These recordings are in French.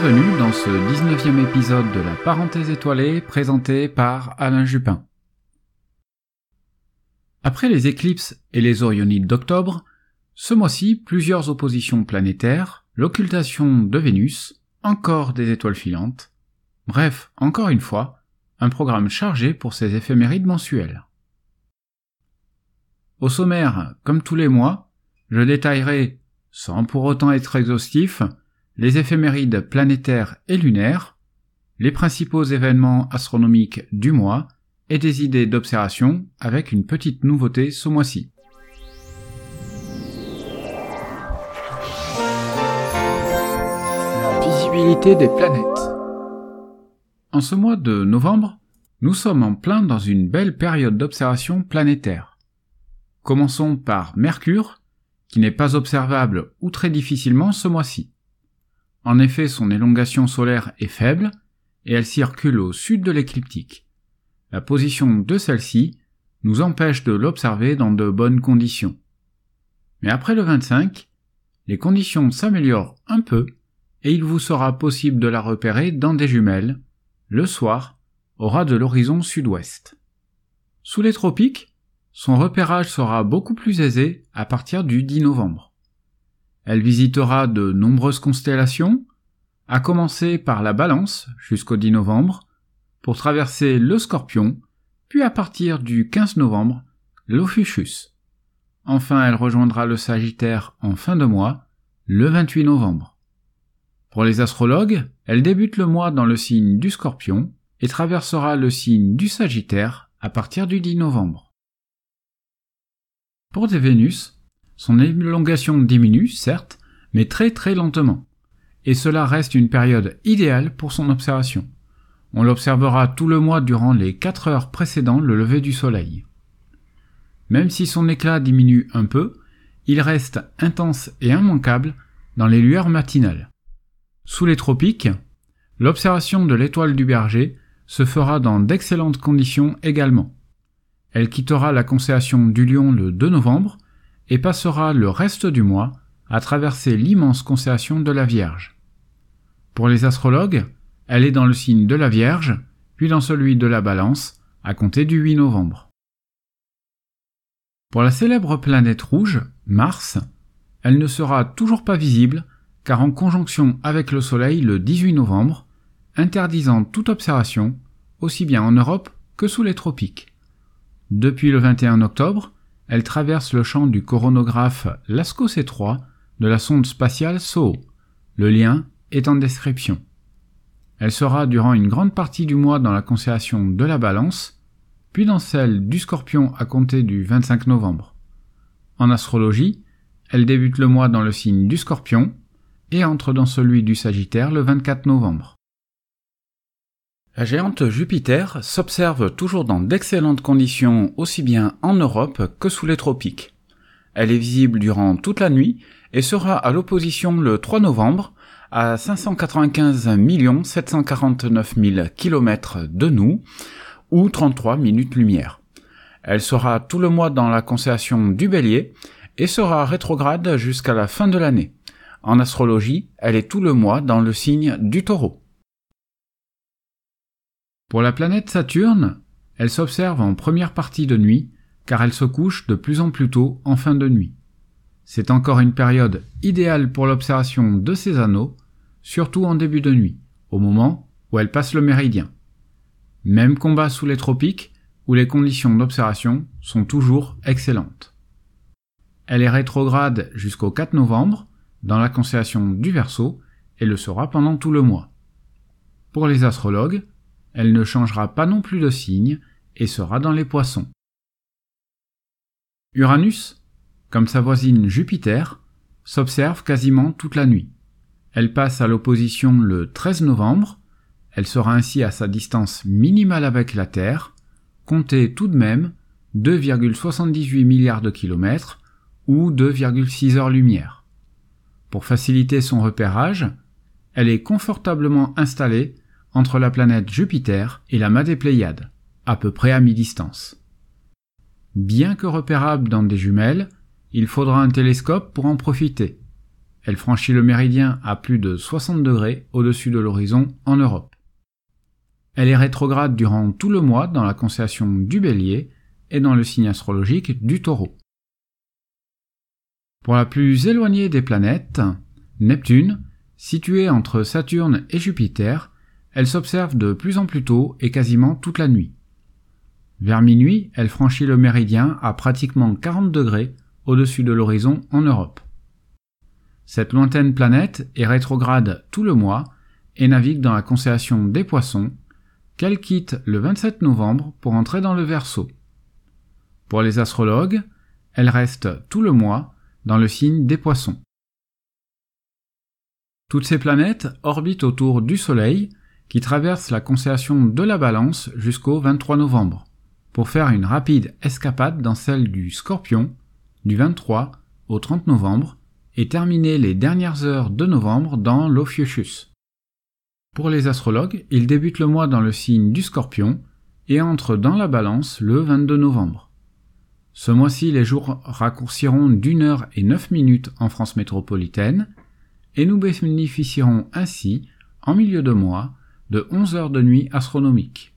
Bienvenue dans ce 19e épisode de la parenthèse étoilée présenté par Alain Jupin. Après les éclipses et les Orionides d'octobre, ce mois-ci plusieurs oppositions planétaires, l'occultation de Vénus, encore des étoiles filantes, bref, encore une fois, un programme chargé pour ces éphémérides mensuelles. Au sommaire, comme tous les mois, je détaillerai, sans pour autant être exhaustif, les éphémérides planétaires et lunaires, les principaux événements astronomiques du mois et des idées d'observation avec une petite nouveauté ce mois-ci. La visibilité des planètes. En ce mois de novembre, nous sommes en plein dans une belle période d'observation planétaire. Commençons par Mercure, qui n'est pas observable ou très difficilement ce mois-ci. En effet, son élongation solaire est faible et elle circule au sud de l'écliptique. La position de celle-ci nous empêche de l'observer dans de bonnes conditions. Mais après le 25, les conditions s'améliorent un peu et il vous sera possible de la repérer dans des jumelles, le soir, au ras de l'horizon sud-ouest. Sous les tropiques, son repérage sera beaucoup plus aisé à partir du 10 novembre. Elle visitera de nombreuses constellations, à commencer par la Balance jusqu'au 10 novembre, pour traverser le Scorpion, puis à partir du 15 novembre, l'Ophiuchus. Enfin, elle rejoindra le Sagittaire en fin de mois, le 28 novembre. Pour les astrologues, elle débute le mois dans le signe du Scorpion et traversera le signe du Sagittaire à partir du 10 novembre. Pour des Vénus, son élongation diminue, certes, mais très très lentement. Et cela reste une période idéale pour son observation. On l'observera tout le mois durant les 4 heures précédant le lever du soleil. Même si son éclat diminue un peu, il reste intense et immanquable dans les lueurs matinales. Sous les tropiques, l'observation de l'étoile du berger se fera dans d'excellentes conditions également. Elle quittera la constellation du lion le 2 novembre et passera le reste du mois à traverser l'immense constellation de la Vierge. Pour les astrologues, elle est dans le signe de la Vierge, puis dans celui de la Balance, à compter du 8 novembre. Pour la célèbre planète rouge, Mars, elle ne sera toujours pas visible car en conjonction avec le Soleil le 18 novembre, interdisant toute observation, aussi bien en Europe que sous les tropiques. Depuis le 21 octobre, elle traverse le champ du coronographe Lascaux C3 de la sonde spatiale SOHO. Le lien est en description. Elle sera durant une grande partie du mois dans la constellation de la Balance, puis dans celle du Scorpion à compter du 25 novembre. En astrologie, elle débute le mois dans le signe du Scorpion et entre dans celui du Sagittaire le 24 novembre. La géante Jupiter s'observe toujours dans d'excellentes conditions aussi bien en Europe que sous les tropiques. Elle est visible durant toute la nuit et sera à l'opposition le 3 novembre à 595 749 000 km de nous, ou 33 minutes lumière. Elle sera tout le mois dans la constellation du Bélier et sera rétrograde jusqu'à la fin de l'année. En astrologie, elle est tout le mois dans le signe du taureau. Pour la planète Saturne, elle s'observe en première partie de nuit, car elle se couche de plus en plus tôt en fin de nuit. C'est encore une période idéale pour l'observation de ces anneaux, surtout en début de nuit, au moment où elle passe le méridien. Même combat sous les tropiques, où les conditions d'observation sont toujours excellentes. Elle est rétrograde jusqu'au 4 novembre, dans la constellation du Verseau, et le sera pendant tout le mois. Pour les astrologues, elle ne changera pas non plus de signe et sera dans les poissons. Uranus, comme sa voisine Jupiter, s'observe quasiment toute la nuit. Elle passe à l'opposition le 13 novembre, elle sera ainsi à sa distance minimale avec la Terre, comptez tout de même 2,78 milliards de kilomètres ou 2,6 heures-lumière. Pour faciliter son repérage, elle est confortablement installée entre la planète Jupiter et la des Pléiades, à peu près à mi-distance. Bien que repérable dans des jumelles, il faudra un télescope pour en profiter. elle franchit le méridien à plus de 60 degrés au-dessus de l'horizon en Europe. Elle est rétrograde durant tout le mois dans la constellation du Bélier et dans le signe astrologique du Taureau. Pour la plus éloignée des planètes, Neptune, située entre Saturne et Jupiter, elle s'observe de plus en plus tôt et quasiment toute la nuit. Vers minuit, elle franchit le méridien à pratiquement 40 degrés au-dessus de l'horizon en Europe. Cette lointaine planète est rétrograde tout le mois et navigue dans la constellation des poissons, qu'elle quitte le 27 novembre pour entrer dans le Verseau. Pour les astrologues, elle reste tout le mois dans le signe des poissons. Toutes ces planètes orbitent autour du Soleil, qui traverse la constellation de la Balance jusqu'au 23 novembre, pour faire une rapide escapade dans celle du Scorpion, du 23 au 30 novembre, et terminer les dernières heures de novembre dans l'Ophiuchus. Pour les astrologues, ils débutent le mois dans le signe du Scorpion et entrent dans la Balance le 22 novembre. Ce mois-ci, les jours raccourciront d'une heure et neuf minutes en France métropolitaine, et nous bénéficierons ainsi, en milieu de mois, de 11 heures de nuit astronomique.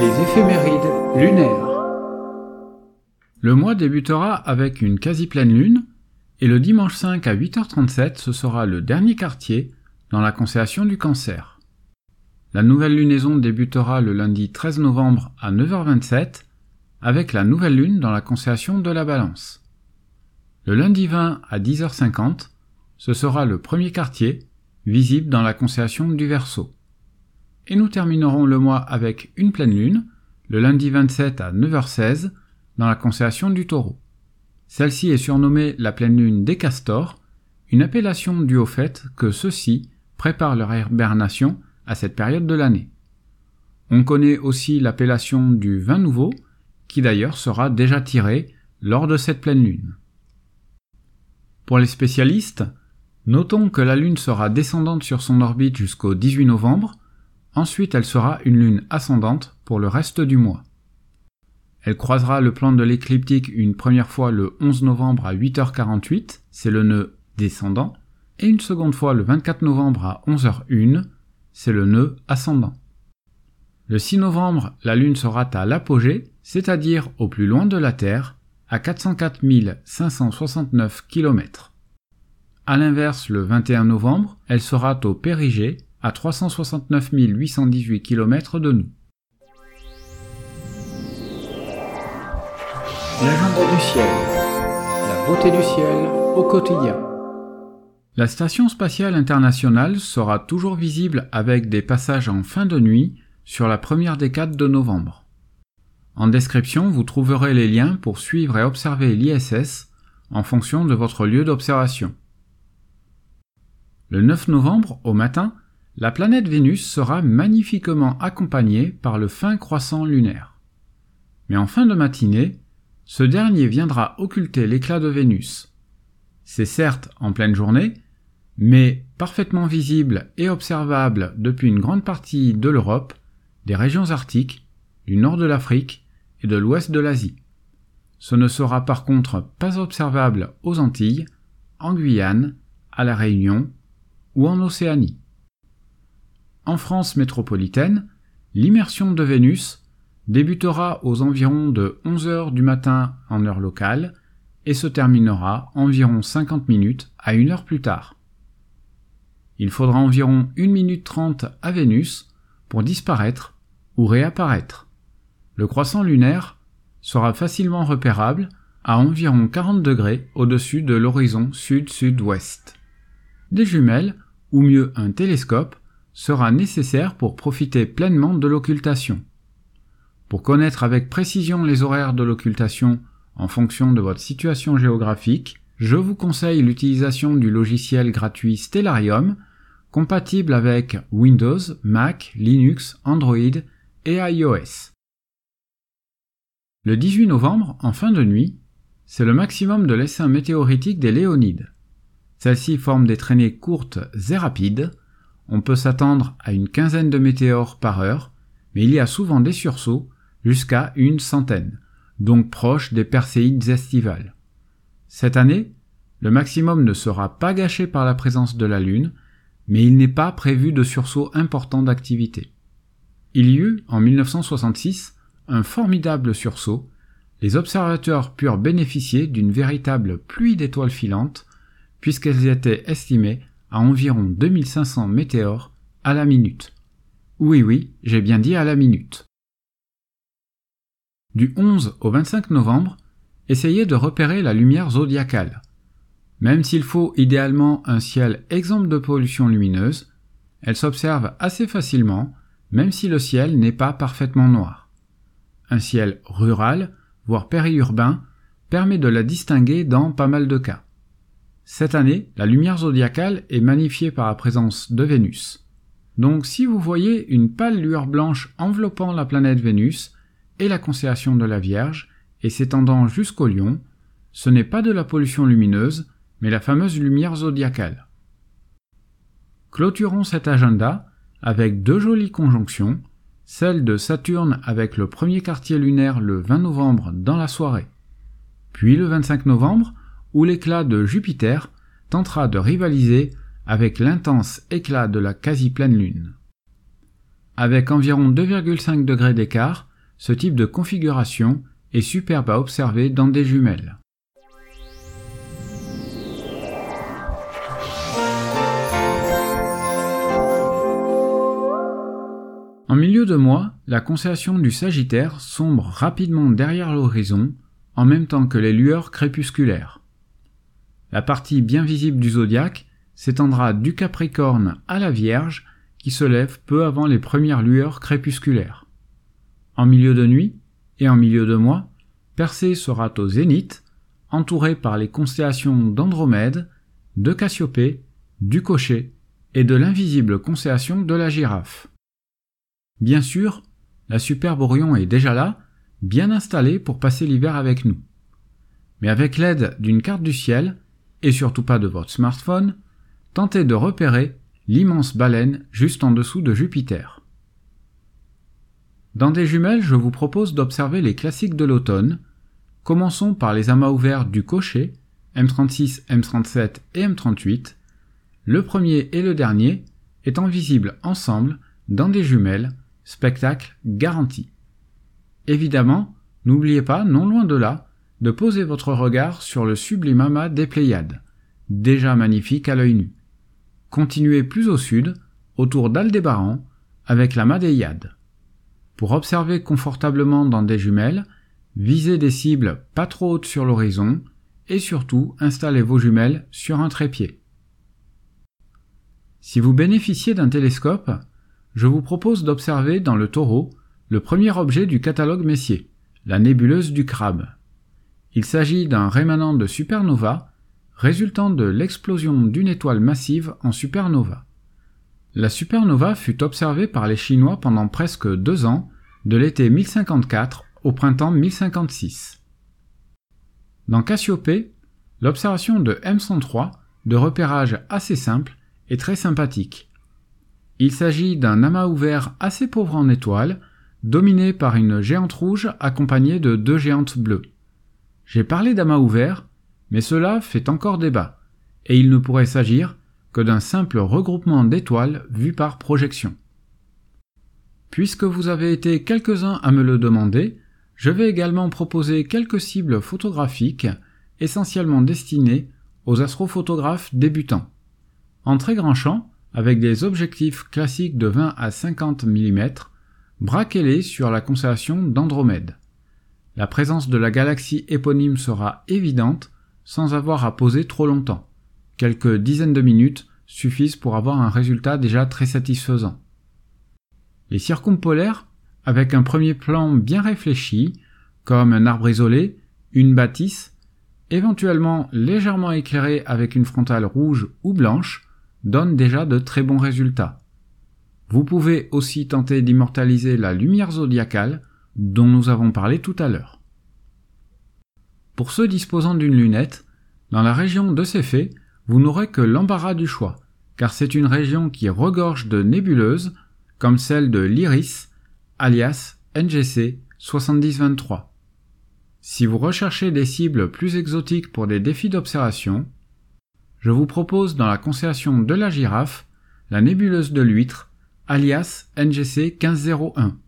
Les éphémérides lunaires. Le mois débutera avec une quasi-pleine lune, et le dimanche 5 à 8h37, ce sera le dernier quartier dans la constellation du cancer. La nouvelle lunaison débutera le lundi 13 novembre à 9h27 avec la nouvelle lune dans la constellation de la Balance. Le lundi 20 à 10h50, ce sera le premier quartier visible dans la constellation du Verseau. Et nous terminerons le mois avec une pleine lune, le lundi 27 à 9h16 dans la constellation du Taureau. Celle-ci est surnommée la pleine lune des castors, une appellation due au fait que ceux-ci préparent leur hibernation à cette période de l'année. On connaît aussi l'appellation du vin nouveau, qui d'ailleurs sera déjà tiré lors de cette pleine lune. Pour les spécialistes, notons que la lune sera descendante sur son orbite jusqu'au 18 novembre, ensuite elle sera une lune ascendante pour le reste du mois. Elle croisera le plan de l'écliptique une première fois le 11 novembre à 8h48, c'est le nœud descendant, et une seconde fois le 24 novembre à 11h01, c'est le nœud ascendant. Le 6 novembre, la Lune sera à l'apogée, c'est-à-dire au plus loin de la Terre, à 404 569 km. A l'inverse, le 21 novembre, elle sera au périgée, à 369 818 km de nous. L'agenda du ciel. La beauté du ciel au quotidien. La Station spatiale internationale sera toujours visible avec des passages en fin de nuit sur la première décade de novembre. En description, vous trouverez les liens pour suivre et observer l'ISS en fonction de votre lieu d'observation. Le 9 novembre, au matin, la planète Vénus sera magnifiquement accompagnée par le fin croissant lunaire. Mais en fin de matinée, ce dernier viendra occulter l'éclat de Vénus. C'est certes en pleine journée, mais parfaitement visible et observable depuis une grande partie de l'Europe, des régions arctiques, du nord de l'Afrique et de l'ouest de l'Asie. Ce ne sera par contre pas observable aux Antilles, en Guyane, à la Réunion ou en Océanie. En France métropolitaine, l'immersion de Vénus débutera aux environs de 11 heures du matin en heure locale et se terminera environ 50 minutes à une heure plus tard. Il faudra environ 1 minute 30 à Vénus pour disparaître ou réapparaître. Le croissant lunaire sera facilement repérable à environ 40 degrés au-dessus de l'horizon sud-sud-ouest. Des jumelles, ou mieux un télescope, sera nécessaire pour profiter pleinement de l'occultation. Pour connaître avec précision les horaires de l'occultation en fonction de votre situation géographique, je vous conseille l'utilisation du logiciel gratuit Stellarium, compatible avec Windows, Mac, Linux, Android et iOS. Le 18 novembre, en fin de nuit, c'est le maximum de l'essaim météoritique des Léonides. Celles-ci forment des traînées courtes et rapides. On peut s'attendre à une quinzaine de météores par heure, mais il y a souvent des sursauts jusqu'à une centaine. donc proche des Perséides estivales. Cette année, le maximum ne sera pas gâché par la présence de la Lune, mais il n'est pas prévu de sursaut important d'activité. Il y eut, en 1966, formidable sursaut, les observateurs purent bénéficier d'une véritable pluie d'étoiles filantes, puisqu'elles étaient estimées à environ 2500 météores à la minute. Oui oui, j'ai bien dit à la minute. Du 11 au 25 novembre, essayez de repérer la lumière zodiacale. Même s'il faut idéalement un ciel exempt de pollution lumineuse, elle s'observe assez facilement, même si le ciel n'est pas parfaitement noir. Un ciel rural, voire périurbain, permet de la distinguer dans pas mal de cas. Cette année, la lumière zodiacale est magnifiée par la présence de Vénus. Donc si vous voyez une pâle lueur blanche enveloppant la planète Vénus et la constellation de la Vierge et s'étendant jusqu'au lion, ce n'est pas de la pollution lumineuse, mais la fameuse lumière zodiacale. Clôturons cet agenda avec deux jolies conjonctions, celle de Saturne avec le premier quartier lunaire le 20 novembre dans la soirée, puis le 25 novembre où l'éclat de Jupiter tentera de rivaliser avec l'intense éclat de la quasi-pleine lune. Avec environ 2,5 degrés d'écart, ce type de configuration est superbe à observer dans des jumelles. En milieu de mois, la constellation du Sagittaire sombre rapidement derrière l'horizon, en même temps que les lueurs crépusculaires. La partie bien visible du zodiaque s'étendra du Capricorne à la Vierge qui se lève peu avant les premières lueurs crépusculaires. En milieu de nuit et en milieu de mois, Persée sera au zénith, entouré par les constellations d'Andromède, de Cassiopée, du Cocher et de l'invisible constellation de la Girafe. Bien sûr, la superbe Orion est déjà là, bien installée pour passer l'hiver avec nous. Mais avec l'aide d'une carte du ciel, et surtout pas de votre smartphone, tentez de repérer l'immense baleine juste en dessous de Jupiter. Dans des jumelles, je vous propose d'observer les classiques de l'automne. Commençons par les amas ouverts du cocher, M36, M37 et M38. Le premier et le dernier étant visibles ensemble dans des jumelles, spectacle garanti. Évidemment, n'oubliez pas, non loin de là, de poser votre regard sur le sublime amas des Pléiades, déjà magnifique à l'œil nu. Continuez plus au sud, autour d'Aldébaran, avec la Madéiade. Pour observer confortablement dans des jumelles, visez des cibles pas trop hautes sur l'horizon et surtout installez vos jumelles sur un trépied. Si vous bénéficiez d'un télescope, je vous propose d'observer dans le taureau le premier objet du catalogue Messier, la nébuleuse du crabe. Il s'agit d'un rémanent de supernova résultant de l'explosion d'une étoile massive en supernova. La supernova fut observée par les Chinois pendant presque deux ans, de l'été 1054 au printemps 1056. Dans Cassiopée, l'observation de M103, de repérage assez simple, est très sympathique. Il s'agit d'un amas ouvert assez pauvre en étoiles, dominé par une géante rouge accompagnée de deux géantes bleues. J'ai parlé d'amas ouvert, mais cela fait encore débat, et il ne pourrait s'agir que d'un simple regroupement d'étoiles vues par projection. Puisque vous avez été quelques-uns à me le demander, je vais également proposer quelques cibles photographiques essentiellement destinées aux astrophotographes débutants. En très grand champ, avec des objectifs classiques de 20 à 50 mm, braquez-les sur la constellation d'Andromède. La présence de la galaxie éponyme sera évidente sans avoir à poser trop longtemps. Quelques dizaines de minutes suffisent pour avoir un résultat déjà très satisfaisant. Les circumpolaires, avec un premier plan bien réfléchi, comme un arbre isolé, une bâtisse, éventuellement légèrement éclairé avec une frontale rouge ou blanche, donnent déjà de très bons résultats. Vous pouvez aussi tenter d'immortaliser la lumière zodiacale dont nous avons parlé tout à l'heure. Pour ceux disposant d'une lunette, dans la région de Céphée, vous n'aurez que l'embarras du choix, car c'est une région qui regorge de nébuleuses, comme celle de l'Iris, alias NGC 7023. Si vous recherchez des cibles plus exotiques pour des défis d'observation, je vous propose dans la constellation de la girafe la nébuleuse de l'huître, alias NGC 1501.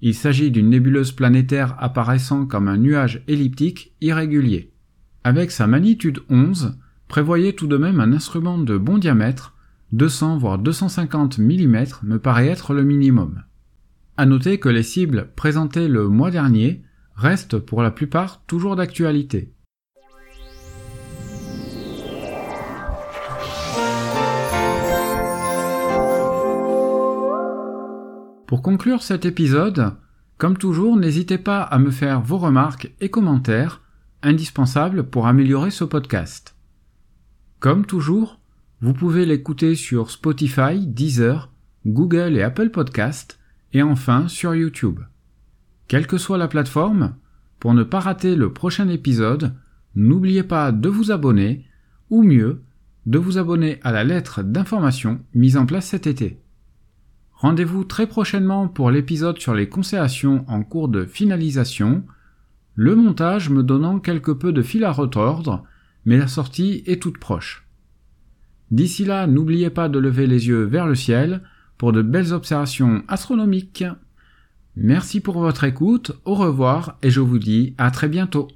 Il s'agit d'une nébuleuse planétaire apparaissant comme un nuage elliptique irrégulier. Avec sa magnitude 11, prévoyez tout de même un instrument de bon diamètre, 200 voire 250 mm me paraît être le minimum. À noter que les cibles présentées le mois dernier restent pour la plupart toujours d'actualité. Pour conclure cet épisode, comme toujours, n'hésitez pas à me faire vos remarques et commentaires, indispensables pour améliorer ce podcast. Comme toujours, vous pouvez l'écouter sur Spotify, Deezer, Google et Apple Podcast, et enfin sur YouTube. Quelle que soit la plateforme, pour ne pas rater le prochain épisode, n'oubliez pas de vous abonner, ou mieux, de vous abonner à la lettre d'information mise en place cet été. Rendez-vous très prochainement pour l'épisode sur les constellations en cours de finalisation, le montage me donnant quelque peu de fil à retordre, mais la sortie est toute proche. D'ici là, n'oubliez pas de lever les yeux vers le ciel pour de belles observations astronomiques. Merci pour votre écoute, au revoir et je vous dis à très bientôt.